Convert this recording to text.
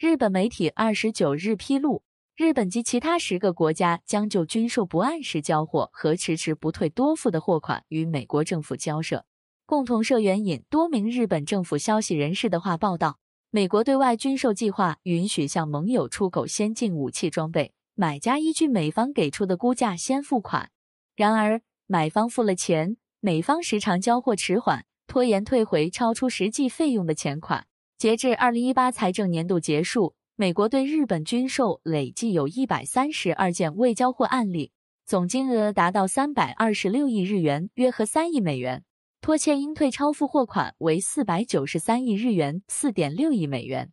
日本媒体二十九日披露，日本及其他十个国家将就军售不按时交货和迟迟不退多付的货款与美国政府交涉。共同社援引多名日本政府消息人士的话报道，美国对外军售计划允许向盟友出口先进武器装备，买家依据美方给出的估价先付款。然而，买方付了钱，美方时常交货迟缓，拖延退回超出实际费用的钱款。截至二零一八财政年度结束，美国对日本军售累计有一百三十二件未交货案例，总金额达到三百二十六亿日元，约合三亿美元。拖欠应退超付货款为四百九十三亿日元，四点六亿美元。